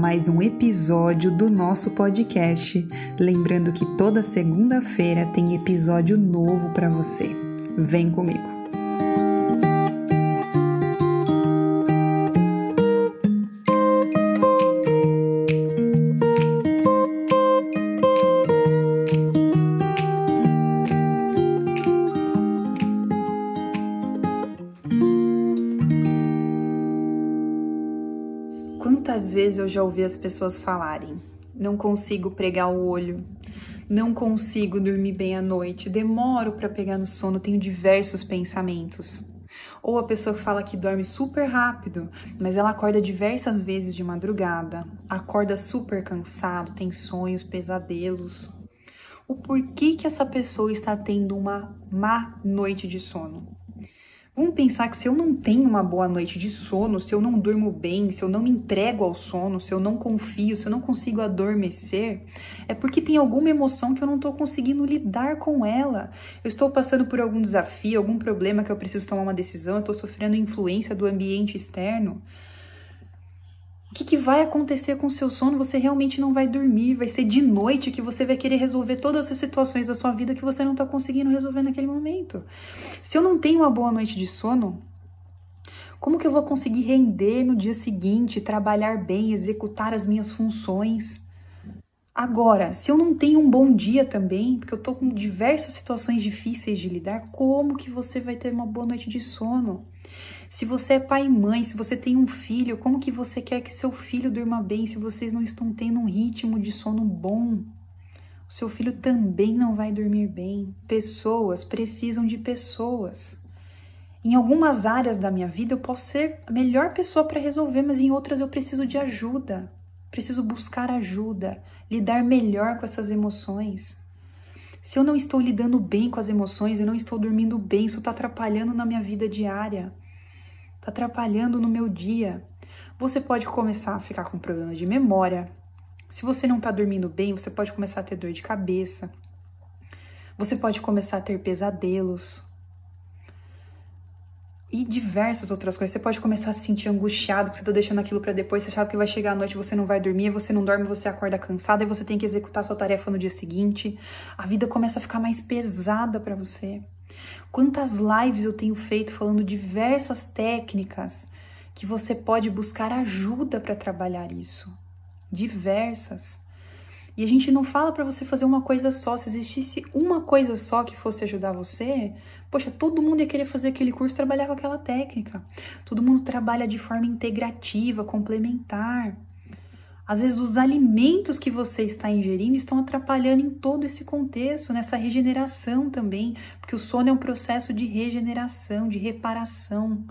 mais um episódio do nosso podcast. Lembrando que toda segunda-feira tem episódio novo para você. Vem comigo. Vezes eu já ouvi as pessoas falarem: não consigo pregar o olho, não consigo dormir bem à noite, demoro para pegar no sono, tenho diversos pensamentos. Ou a pessoa que fala que dorme super rápido, mas ela acorda diversas vezes de madrugada, acorda super cansado, tem sonhos, pesadelos. O porquê que essa pessoa está tendo uma má noite de sono? Vamos pensar que se eu não tenho uma boa noite de sono, se eu não durmo bem, se eu não me entrego ao sono, se eu não confio, se eu não consigo adormecer, é porque tem alguma emoção que eu não estou conseguindo lidar com ela. Eu estou passando por algum desafio, algum problema que eu preciso tomar uma decisão, eu estou sofrendo influência do ambiente externo. O que, que, vai acontecer com o seu sono? Você realmente não vai dormir. Vai ser de noite que você vai querer resolver todas as situações da sua vida que você não está conseguindo resolver naquele momento. Se eu não tenho uma boa noite de sono, como que eu vou conseguir render no dia seguinte, trabalhar bem, executar as minhas funções? Agora, se eu não tenho um bom dia também, porque eu estou com diversas situações difíceis de lidar, como que você vai ter uma boa noite de sono? Se você é pai e mãe, se você tem um filho, como que você quer que seu filho durma bem se vocês não estão tendo um ritmo de sono bom? O seu filho também não vai dormir bem. Pessoas precisam de pessoas. Em algumas áreas da minha vida eu posso ser a melhor pessoa para resolver, mas em outras eu preciso de ajuda. Preciso buscar ajuda, lidar melhor com essas emoções. Se eu não estou lidando bem com as emoções, eu não estou dormindo bem, isso está atrapalhando na minha vida diária está atrapalhando no meu dia. Você pode começar a ficar com problema de memória. Se você não está dormindo bem, você pode começar a ter dor de cabeça. Você pode começar a ter pesadelos. E diversas outras coisas. Você pode começar a se sentir angustiado, que você está deixando aquilo para depois. Você sabe que vai chegar à noite, você não vai dormir, você não dorme, você acorda cansado e você tem que executar sua tarefa no dia seguinte. A vida começa a ficar mais pesada para você. Quantas lives eu tenho feito falando diversas técnicas que você pode buscar ajuda para trabalhar isso. Diversas. E a gente não fala para você fazer uma coisa só. Se existisse uma coisa só que fosse ajudar você, poxa, todo mundo ia querer fazer aquele curso, trabalhar com aquela técnica. Todo mundo trabalha de forma integrativa, complementar. Às vezes, os alimentos que você está ingerindo estão atrapalhando em todo esse contexto, nessa regeneração também, porque o sono é um processo de regeneração, de reparação.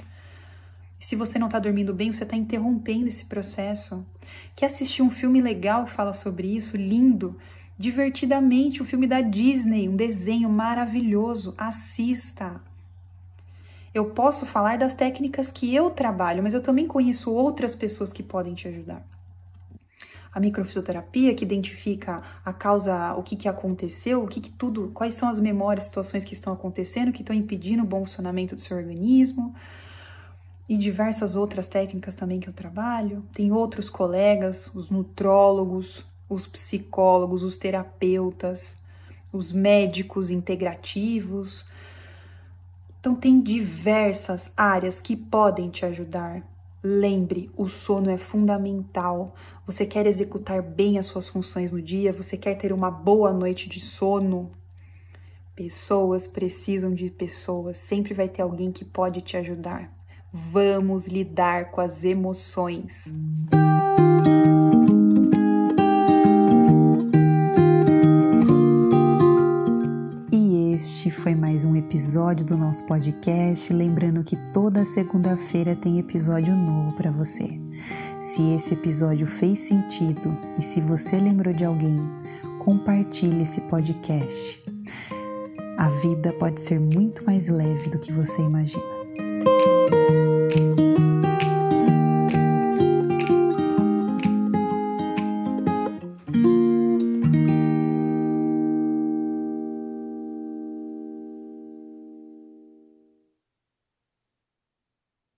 Se você não está dormindo bem, você está interrompendo esse processo. Quer assistir um filme legal que fala sobre isso, lindo, divertidamente, um filme da Disney, um desenho maravilhoso? Assista! Eu posso falar das técnicas que eu trabalho, mas eu também conheço outras pessoas que podem te ajudar a microfisioterapia que identifica a causa, o que, que aconteceu, o que, que tudo, quais são as memórias, situações que estão acontecendo, que estão impedindo o bom funcionamento do seu organismo, e diversas outras técnicas também que eu trabalho. Tem outros colegas, os nutrólogos, os psicólogos, os terapeutas, os médicos integrativos. Então, tem diversas áreas que podem te ajudar Lembre, o sono é fundamental. Você quer executar bem as suas funções no dia? Você quer ter uma boa noite de sono? Pessoas precisam de pessoas. Sempre vai ter alguém que pode te ajudar. Vamos lidar com as emoções. Este foi mais um episódio do nosso podcast. Lembrando que toda segunda-feira tem episódio novo para você. Se esse episódio fez sentido e se você lembrou de alguém, compartilhe esse podcast. A vida pode ser muito mais leve do que você imagina.